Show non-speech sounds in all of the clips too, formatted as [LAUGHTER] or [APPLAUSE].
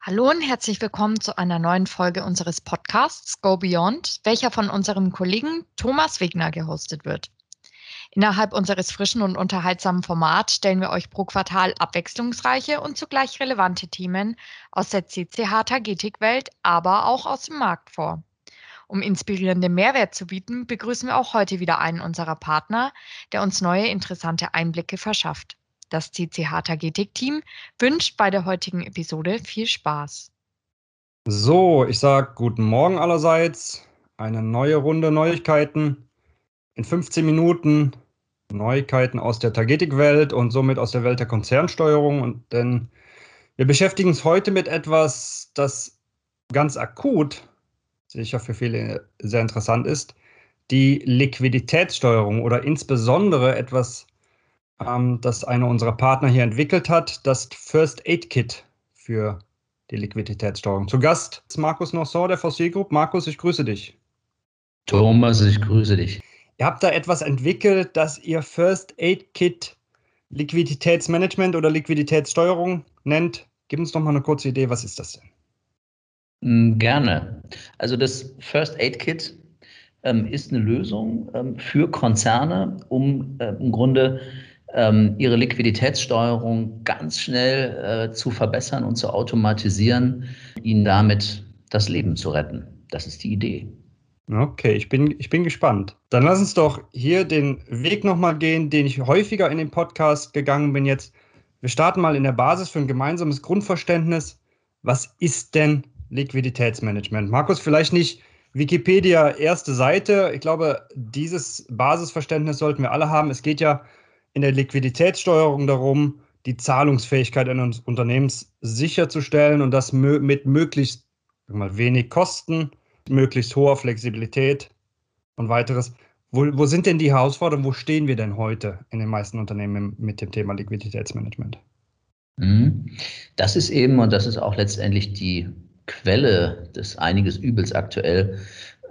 Hallo und herzlich willkommen zu einer neuen Folge unseres Podcasts Go Beyond, welcher von unserem Kollegen Thomas Wegner gehostet wird. Innerhalb unseres frischen und unterhaltsamen Formats stellen wir euch pro Quartal abwechslungsreiche und zugleich relevante Themen aus der CCH Tagetik-Welt, aber auch aus dem Markt vor. Um inspirierenden Mehrwert zu bieten, begrüßen wir auch heute wieder einen unserer Partner, der uns neue interessante Einblicke verschafft. Das CCH Tagetik-Team wünscht bei der heutigen Episode viel Spaß. So, ich sage guten Morgen allerseits. Eine neue Runde Neuigkeiten. In 15 Minuten Neuigkeiten aus der Tagetik-Welt und somit aus der Welt der Konzernsteuerung. Und denn wir beschäftigen uns heute mit etwas, das ganz akut, sicher für viele sehr interessant ist, die Liquiditätssteuerung oder insbesondere etwas ähm, das einer unserer Partner hier entwickelt hat, das First Aid Kit für die Liquiditätssteuerung. Zu Gast ist Markus Nossor der VC Group. Markus, ich grüße dich. Thomas, ich grüße dich. Ihr habt da etwas entwickelt, das ihr First Aid Kit Liquiditätsmanagement oder Liquiditätssteuerung nennt. Gib uns doch mal eine kurze Idee, was ist das denn? Mm, gerne. Also das First Aid Kit ähm, ist eine Lösung ähm, für Konzerne, um äh, im Grunde ähm, ihre Liquiditätssteuerung ganz schnell äh, zu verbessern und zu automatisieren, ihnen damit das Leben zu retten. Das ist die Idee. Okay, ich bin, ich bin gespannt. Dann lass uns doch hier den Weg nochmal gehen, den ich häufiger in den Podcast gegangen bin jetzt. Wir starten mal in der Basis für ein gemeinsames Grundverständnis. Was ist denn Liquiditätsmanagement? Markus, vielleicht nicht Wikipedia erste Seite. Ich glaube, dieses Basisverständnis sollten wir alle haben. Es geht ja in der Liquiditätssteuerung darum, die Zahlungsfähigkeit eines Unternehmens sicherzustellen und das mit möglichst mal, wenig Kosten, möglichst hoher Flexibilität und weiteres. Wo, wo sind denn die Herausforderungen? Wo stehen wir denn heute in den meisten Unternehmen mit dem Thema Liquiditätsmanagement? Mhm. Das ist eben, und das ist auch letztendlich die Quelle des einiges Übels aktuell,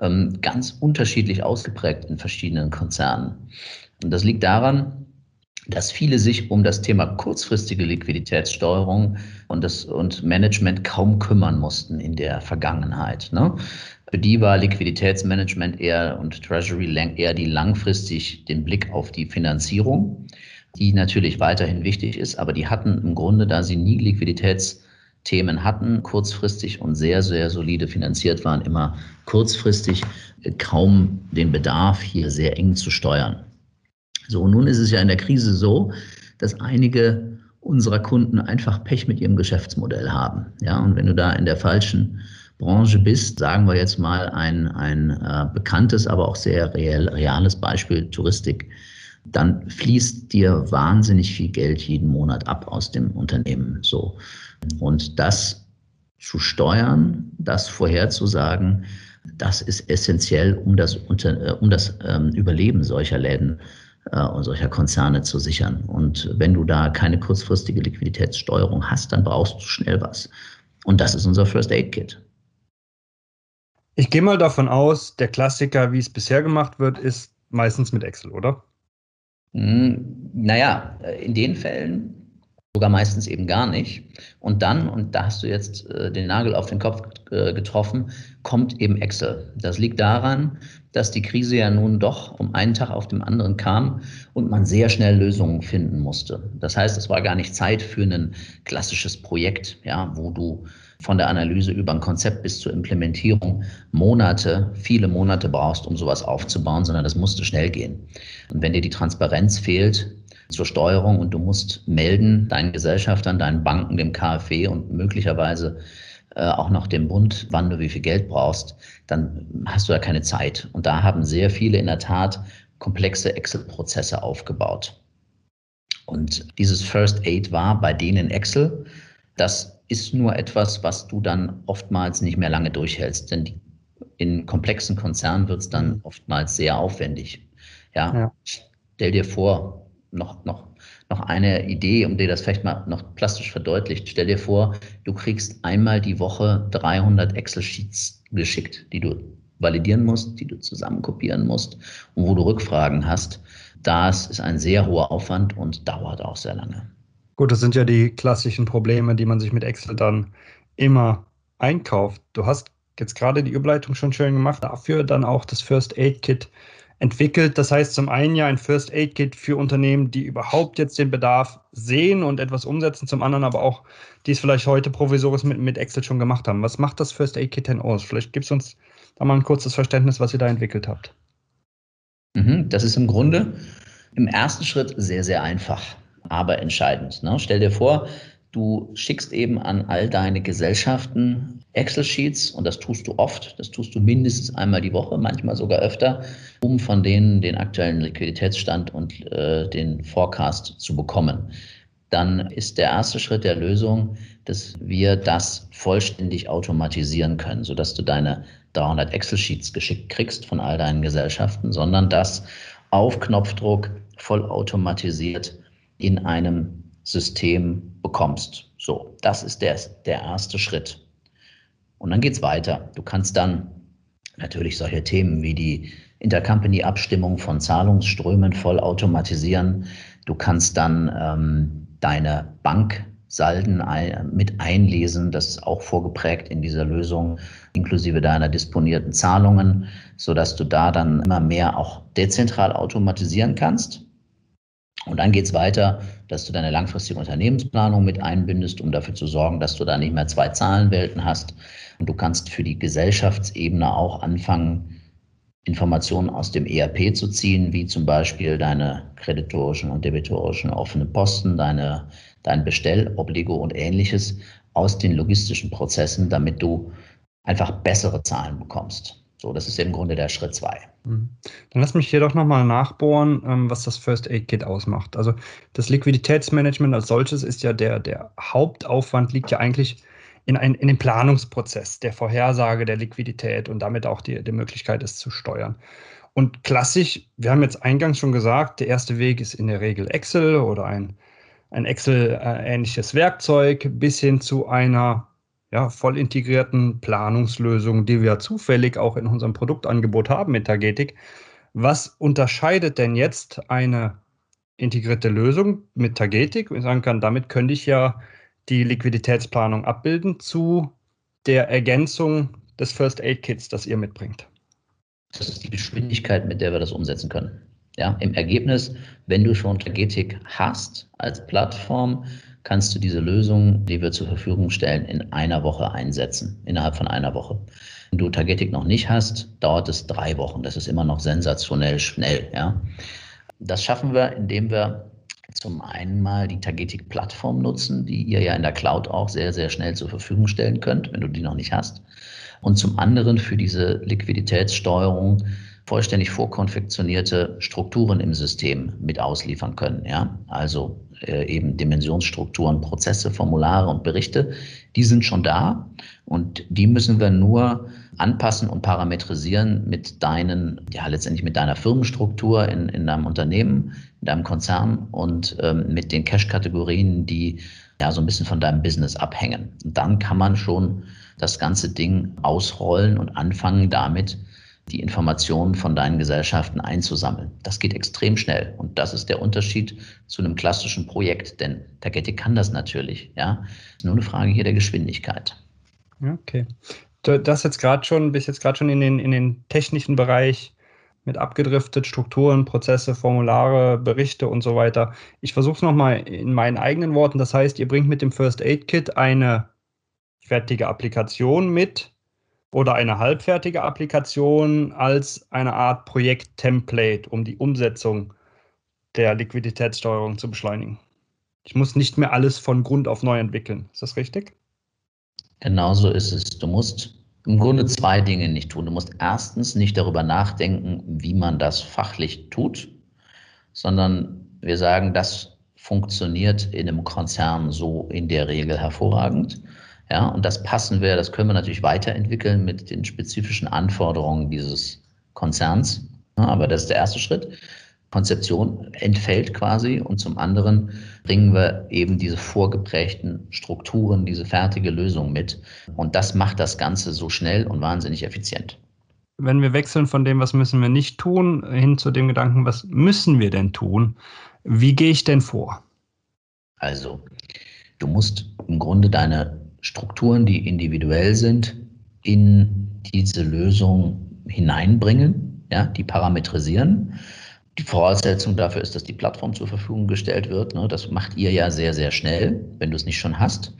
ähm, ganz unterschiedlich ausgeprägt in verschiedenen Konzernen. Und das liegt daran, dass viele sich um das Thema kurzfristige Liquiditätssteuerung und, das, und Management kaum kümmern mussten in der Vergangenheit. Ne? Für die war Liquiditätsmanagement eher und Treasury eher die langfristig den Blick auf die Finanzierung, die natürlich weiterhin wichtig ist, aber die hatten im Grunde, da sie nie Liquiditätsthemen hatten, kurzfristig und sehr, sehr solide finanziert waren, immer kurzfristig kaum den Bedarf, hier sehr eng zu steuern. So, nun ist es ja in der Krise so, dass einige unserer Kunden einfach Pech mit ihrem Geschäftsmodell haben. Ja, und wenn du da in der falschen Branche bist, sagen wir jetzt mal ein, ein äh, bekanntes, aber auch sehr real, reales Beispiel Touristik, dann fließt dir wahnsinnig viel Geld jeden Monat ab aus dem Unternehmen. So. Und das zu steuern, das vorherzusagen, das ist essentiell, um das, äh, um das ähm, Überleben solcher Läden und solcher Konzerne zu sichern. Und wenn du da keine kurzfristige Liquiditätssteuerung hast, dann brauchst du schnell was. Und das ist unser First Aid Kit. Ich gehe mal davon aus, der Klassiker, wie es bisher gemacht wird, ist meistens mit Excel, oder? Hm, naja, in den Fällen sogar meistens eben gar nicht. Und dann, und da hast du jetzt äh, den Nagel auf den Kopf äh, getroffen, kommt eben Excel. Das liegt daran, dass die Krise ja nun doch um einen Tag auf dem anderen kam und man sehr schnell Lösungen finden musste. Das heißt, es war gar nicht Zeit für ein klassisches Projekt, ja, wo du von der Analyse über ein Konzept bis zur Implementierung Monate, viele Monate brauchst, um sowas aufzubauen, sondern das musste schnell gehen. Und wenn dir die Transparenz fehlt, zur Steuerung und du musst melden deinen Gesellschaftern, deinen Banken, dem KfW und möglicherweise äh, auch noch dem Bund, wann du wie viel Geld brauchst, dann hast du ja keine Zeit. Und da haben sehr viele in der Tat komplexe Excel-Prozesse aufgebaut. Und dieses First Aid war bei denen Excel. Das ist nur etwas, was du dann oftmals nicht mehr lange durchhältst, denn die, in komplexen Konzernen wird es dann oftmals sehr aufwendig. Ja? ja. Stell dir vor, noch, noch, noch eine Idee, um dir das vielleicht mal noch plastisch verdeutlicht. Stell dir vor, du kriegst einmal die Woche 300 Excel-Sheets geschickt, die du validieren musst, die du zusammenkopieren musst und wo du Rückfragen hast. Das ist ein sehr hoher Aufwand und dauert auch sehr lange. Gut, das sind ja die klassischen Probleme, die man sich mit Excel dann immer einkauft. Du hast jetzt gerade die Überleitung schon schön gemacht, dafür dann auch das First Aid Kit entwickelt. Das heißt zum einen ja ein First Aid Kit für Unternehmen, die überhaupt jetzt den Bedarf sehen und etwas umsetzen, zum anderen aber auch, die es vielleicht heute provisorisch mit, mit Excel schon gemacht haben. Was macht das First Aid Kit denn aus? Vielleicht gibt es uns da mal ein kurzes Verständnis, was ihr da entwickelt habt. Mhm, das ist im Grunde im ersten Schritt sehr, sehr einfach, aber entscheidend. Ne? Stell dir vor, Du schickst eben an all deine Gesellschaften Excel-Sheets und das tust du oft. Das tust du mindestens einmal die Woche, manchmal sogar öfter, um von denen den aktuellen Liquiditätsstand und äh, den Forecast zu bekommen. Dann ist der erste Schritt der Lösung, dass wir das vollständig automatisieren können, sodass du deine 300 Excel-Sheets geschickt kriegst von all deinen Gesellschaften, sondern das auf Knopfdruck vollautomatisiert in einem System bekommst. So, das ist der, der erste Schritt. Und dann geht es weiter. Du kannst dann natürlich solche Themen wie die Intercompany-Abstimmung von Zahlungsströmen voll automatisieren. Du kannst dann ähm, deine Banksalden ein, mit einlesen. Das ist auch vorgeprägt in dieser Lösung, inklusive deiner disponierten Zahlungen, sodass du da dann immer mehr auch dezentral automatisieren kannst. Und dann geht es weiter, dass du deine langfristige Unternehmensplanung mit einbindest, um dafür zu sorgen, dass du da nicht mehr zwei Zahlenwelten hast. Und du kannst für die Gesellschaftsebene auch anfangen, Informationen aus dem ERP zu ziehen, wie zum Beispiel deine kreditorischen und debitorischen offenen Posten, deine, dein Bestellobligo und ähnliches aus den logistischen Prozessen, damit du einfach bessere Zahlen bekommst. So, das ist im Grunde der Schritt zwei. Mhm. Dann lass mich hier doch nochmal nachbohren, ähm, was das First Aid Kit ausmacht. Also das Liquiditätsmanagement als solches ist ja der, der Hauptaufwand liegt ja eigentlich in, ein, in dem Planungsprozess der Vorhersage der Liquidität und damit auch die, die Möglichkeit, es zu steuern. Und klassisch, wir haben jetzt eingangs schon gesagt, der erste Weg ist in der Regel Excel oder ein, ein Excel-ähnliches Werkzeug bis hin zu einer ja, voll integrierten Planungslösungen, die wir zufällig auch in unserem Produktangebot haben mit Tagetik. Was unterscheidet denn jetzt eine integrierte Lösung mit Tagetik? Ich sagen kann, damit könnte ich ja die Liquiditätsplanung abbilden zu der Ergänzung des First Aid Kits, das ihr mitbringt. Das ist die Geschwindigkeit, mit der wir das umsetzen können. Ja, im Ergebnis, wenn du schon Tagetik hast als Plattform, kannst du diese Lösung, die wir zur Verfügung stellen, in einer Woche einsetzen, innerhalb von einer Woche. Wenn du Targetic noch nicht hast, dauert es drei Wochen. Das ist immer noch sensationell schnell. Ja? Das schaffen wir, indem wir zum einen mal die Targetic-Plattform nutzen, die ihr ja in der Cloud auch sehr, sehr schnell zur Verfügung stellen könnt, wenn du die noch nicht hast. Und zum anderen für diese Liquiditätssteuerung vollständig vorkonfektionierte Strukturen im System mit ausliefern können. Ja? Also äh, eben Dimensionsstrukturen, Prozesse, Formulare und Berichte, die sind schon da und die müssen wir nur anpassen und parametrisieren mit deinen, ja letztendlich mit deiner Firmenstruktur in, in deinem Unternehmen, in deinem Konzern und ähm, mit den Cash-Kategorien, die ja so ein bisschen von deinem Business abhängen. Und dann kann man schon das ganze Ding ausrollen und anfangen damit, die Informationen von deinen Gesellschaften einzusammeln. Das geht extrem schnell und das ist der Unterschied zu einem klassischen Projekt, denn Tagetik kann das natürlich. Ja, nur eine Frage hier der Geschwindigkeit. Okay. Das jetzt gerade schon, bis jetzt gerade schon in den, in den technischen Bereich mit abgedriftet, Strukturen, Prozesse, Formulare, Berichte und so weiter. Ich versuche es nochmal in meinen eigenen Worten. Das heißt, ihr bringt mit dem First Aid Kit eine fertige Applikation mit, oder eine halbfertige Applikation als eine Art Projekt-Template, um die Umsetzung der Liquiditätssteuerung zu beschleunigen. Ich muss nicht mehr alles von Grund auf neu entwickeln. Ist das richtig? Genauso ist es. Du musst im Grunde zwei Dinge nicht tun. Du musst erstens nicht darüber nachdenken, wie man das fachlich tut, sondern wir sagen, das funktioniert in einem Konzern so in der Regel hervorragend. Ja, und das passen wir, das können wir natürlich weiterentwickeln mit den spezifischen Anforderungen dieses Konzerns. Ja, aber das ist der erste Schritt. Konzeption entfällt quasi und zum anderen bringen wir eben diese vorgeprägten Strukturen, diese fertige Lösung mit. Und das macht das Ganze so schnell und wahnsinnig effizient. Wenn wir wechseln von dem, was müssen wir nicht tun, hin zu dem Gedanken, was müssen wir denn tun, wie gehe ich denn vor? Also, du musst im Grunde deine Strukturen, die individuell sind, in diese Lösung hineinbringen, ja, die parametrisieren die Voraussetzung dafür ist, dass die Plattform zur Verfügung gestellt wird. Ne? Das macht ihr ja sehr, sehr schnell, wenn du es nicht schon hast.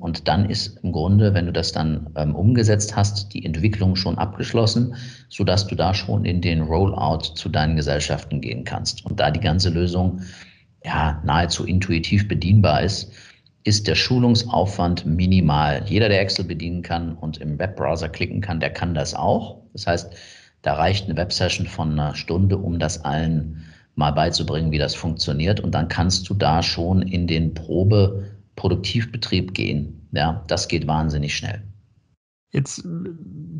Und dann ist im Grunde, wenn du das dann ähm, umgesetzt hast, die Entwicklung schon abgeschlossen, sodass du da schon in den Rollout zu deinen Gesellschaften gehen kannst. Und da die ganze Lösung ja nahezu intuitiv bedienbar ist, ist der Schulungsaufwand minimal. Jeder, der Excel bedienen kann und im Webbrowser klicken kann, der kann das auch. Das heißt, da reicht eine Websession von einer Stunde, um das allen mal beizubringen, wie das funktioniert. Und dann kannst du da schon in den Probe-Produktivbetrieb gehen. Ja, das geht wahnsinnig schnell. Jetzt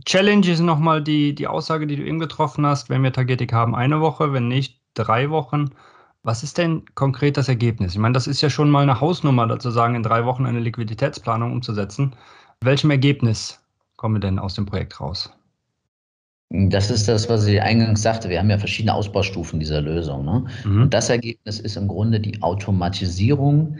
Challenge ist nochmal die, die Aussage, die du eben getroffen hast. Wenn wir Tagetik haben, eine Woche, wenn nicht, drei Wochen. Was ist denn konkret das Ergebnis? Ich meine, das ist ja schon mal eine Hausnummer, dazu sagen, in drei Wochen eine Liquiditätsplanung umzusetzen. Welchem Ergebnis kommen wir denn aus dem Projekt raus? Das ist das, was ich eingangs sagte. Wir haben ja verschiedene Ausbaustufen dieser Lösung. Ne? Mhm. Und das Ergebnis ist im Grunde die Automatisierung,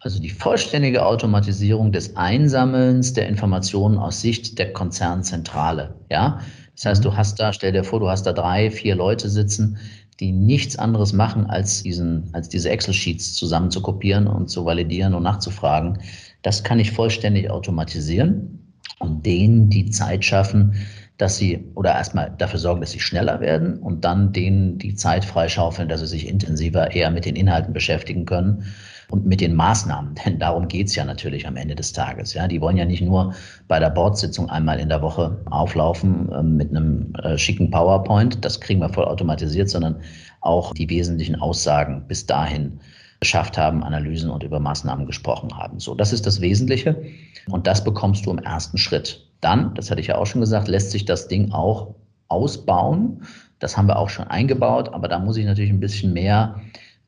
also die vollständige Automatisierung des Einsammelns der Informationen aus Sicht der Konzernzentrale. Ja? Das heißt, du mhm. hast da, stell dir vor, du hast da drei, vier Leute sitzen, die nichts anderes machen, als, diesen, als diese Excel-Sheets zusammen zu kopieren und zu validieren und nachzufragen. Das kann ich vollständig automatisieren und denen die Zeit schaffen, dass sie oder erstmal dafür sorgen, dass sie schneller werden und dann denen die Zeit freischaufeln, dass sie sich intensiver eher mit den Inhalten beschäftigen können und mit den Maßnahmen. [LAUGHS] Denn darum geht's ja natürlich am Ende des Tages. Ja, die wollen ja nicht nur bei der Bordsitzung einmal in der Woche auflaufen äh, mit einem äh, schicken PowerPoint, das kriegen wir voll automatisiert, sondern auch die wesentlichen Aussagen bis dahin geschafft haben, Analysen und über Maßnahmen gesprochen haben. So, das ist das Wesentliche und das bekommst du im ersten Schritt. Dann, das hatte ich ja auch schon gesagt, lässt sich das Ding auch ausbauen. Das haben wir auch schon eingebaut, aber da muss ich natürlich ein bisschen mehr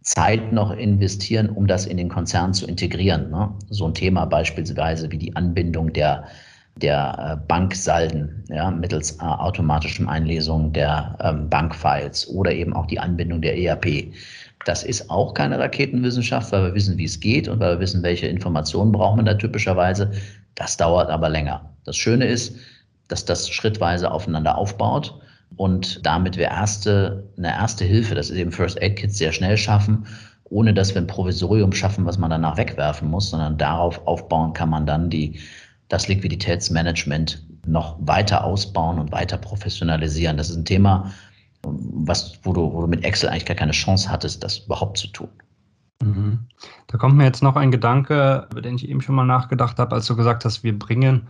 Zeit noch investieren, um das in den Konzern zu integrieren. Ne? So ein Thema beispielsweise wie die Anbindung der, der äh, Banksalden ja, mittels äh, automatischem Einlesung der ähm, Bankfiles oder eben auch die Anbindung der ERP. Das ist auch keine Raketenwissenschaft, weil wir wissen, wie es geht und weil wir wissen, welche Informationen braucht man da typischerweise. Das dauert aber länger. Das Schöne ist, dass das schrittweise aufeinander aufbaut und damit wir erste, eine erste Hilfe, das ist eben First Aid Kits, sehr schnell schaffen, ohne dass wir ein Provisorium schaffen, was man danach wegwerfen muss, sondern darauf aufbauen kann man dann die, das Liquiditätsmanagement noch weiter ausbauen und weiter professionalisieren. Das ist ein Thema, was, wo, du, wo du mit Excel eigentlich gar keine Chance hattest, das überhaupt zu tun. Mhm. Da kommt mir jetzt noch ein Gedanke, über den ich eben schon mal nachgedacht habe, als du gesagt hast, wir bringen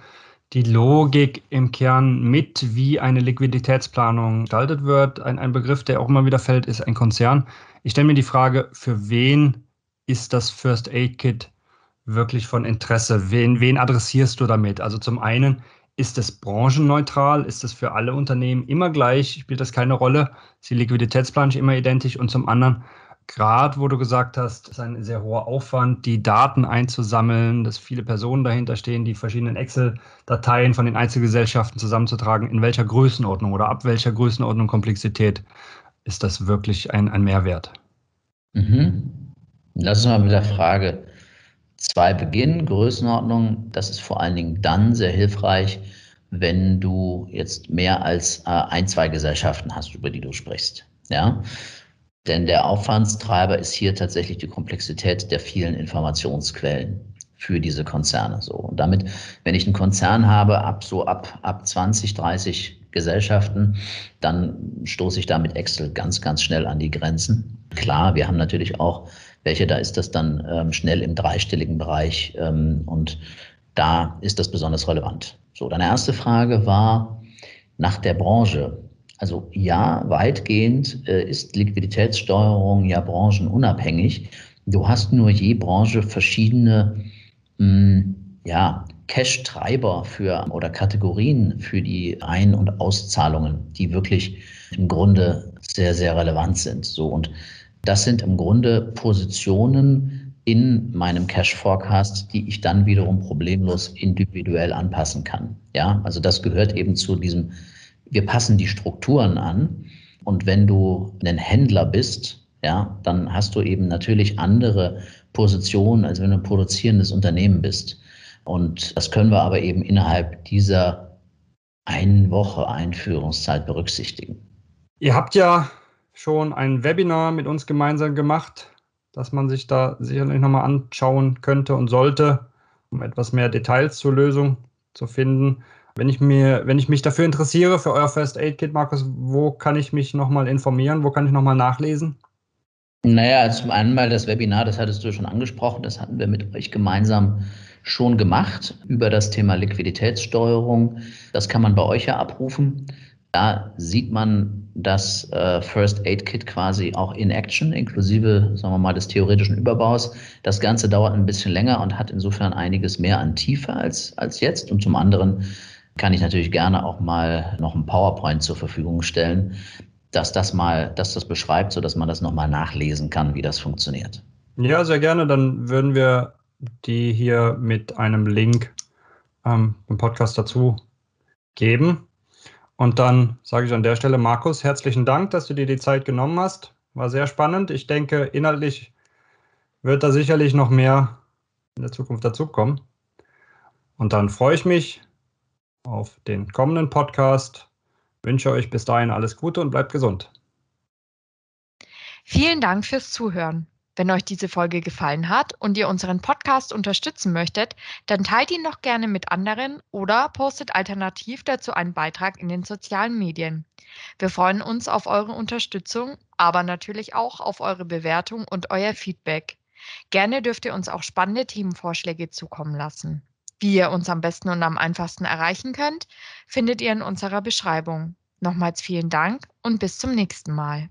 die Logik im Kern mit, wie eine Liquiditätsplanung gestaltet wird. Ein, ein Begriff, der auch immer wieder fällt, ist ein Konzern. Ich stelle mir die Frage, für wen ist das First Aid Kit wirklich von Interesse? Wen, wen adressierst du damit? Also zum einen, ist es branchenneutral? Ist es für alle Unternehmen immer gleich? Spielt das keine Rolle? Ist die Liquiditätsplanung immer identisch? Und zum anderen, gerade wo du gesagt hast, ist ein sehr hoher Aufwand, die Daten einzusammeln, dass viele Personen dahinter stehen, die verschiedenen Excel-Dateien von den Einzelgesellschaften zusammenzutragen. In welcher Größenordnung oder ab welcher Größenordnung Komplexität ist das wirklich ein, ein Mehrwert? Mhm. Lass uns mal mit der Frage zwei beginnen. Größenordnung, das ist vor allen Dingen dann sehr hilfreich, wenn du jetzt mehr als äh, ein, zwei Gesellschaften hast, über die du sprichst. Ja, denn der Aufwandstreiber ist hier tatsächlich die Komplexität der vielen Informationsquellen für diese Konzerne. So. Und damit, wenn ich einen Konzern habe, ab so ab, ab 20, 30 Gesellschaften, dann stoße ich da mit Excel ganz, ganz schnell an die Grenzen. Klar, wir haben natürlich auch welche, da ist das dann ähm, schnell im dreistelligen Bereich ähm, und da ist das besonders relevant. So, deine erste Frage war nach der Branche. Also ja, weitgehend äh, ist Liquiditätssteuerung ja branchenunabhängig. Du hast nur je Branche verschiedene mh, hm, ja, Cash-Treiber für oder Kategorien für die Ein- und Auszahlungen, die wirklich im Grunde sehr, sehr relevant sind. So und das sind im Grunde Positionen in meinem Cash Forecast, die ich dann wiederum problemlos individuell anpassen kann. Ja, also das gehört eben zu diesem wir passen die Strukturen an. Und wenn du ein Händler bist, ja, dann hast du eben natürlich andere Positionen, als wenn du ein produzierendes Unternehmen bist. Und das können wir aber eben innerhalb dieser einen Woche Einführungszeit berücksichtigen. Ihr habt ja schon ein Webinar mit uns gemeinsam gemacht, das man sich da sicherlich nochmal anschauen könnte und sollte, um etwas mehr Details zur Lösung zu finden. Wenn ich, mir, wenn ich mich dafür interessiere, für euer First Aid Kit, Markus, wo kann ich mich nochmal informieren? Wo kann ich nochmal nachlesen? Naja, zum einen mal das Webinar, das hattest du schon angesprochen, das hatten wir mit euch gemeinsam schon gemacht über das Thema Liquiditätssteuerung. Das kann man bei euch ja abrufen. Da sieht man das äh, First Aid Kit quasi auch in Action, inklusive, sagen wir mal, des theoretischen Überbaus. Das Ganze dauert ein bisschen länger und hat insofern einiges mehr an Tiefe als, als jetzt. Und zum anderen kann ich natürlich gerne auch mal noch ein PowerPoint zur Verfügung stellen, dass das mal, dass das beschreibt, sodass man das nochmal nachlesen kann, wie das funktioniert. Ja, sehr gerne. Dann würden wir die hier mit einem Link ähm, im Podcast dazu geben. Und dann sage ich an der Stelle, Markus, herzlichen Dank, dass du dir die Zeit genommen hast. War sehr spannend. Ich denke, inhaltlich wird da sicherlich noch mehr in der Zukunft dazukommen. Und dann freue ich mich auf den kommenden Podcast. Wünsche euch bis dahin alles Gute und bleibt gesund. Vielen Dank fürs Zuhören. Wenn euch diese Folge gefallen hat und ihr unseren Podcast unterstützen möchtet, dann teilt ihn doch gerne mit anderen oder postet alternativ dazu einen Beitrag in den sozialen Medien. Wir freuen uns auf eure Unterstützung, aber natürlich auch auf eure Bewertung und euer Feedback. Gerne dürft ihr uns auch spannende Themenvorschläge zukommen lassen. Wie ihr uns am besten und am einfachsten erreichen könnt, findet ihr in unserer Beschreibung. Nochmals vielen Dank und bis zum nächsten Mal.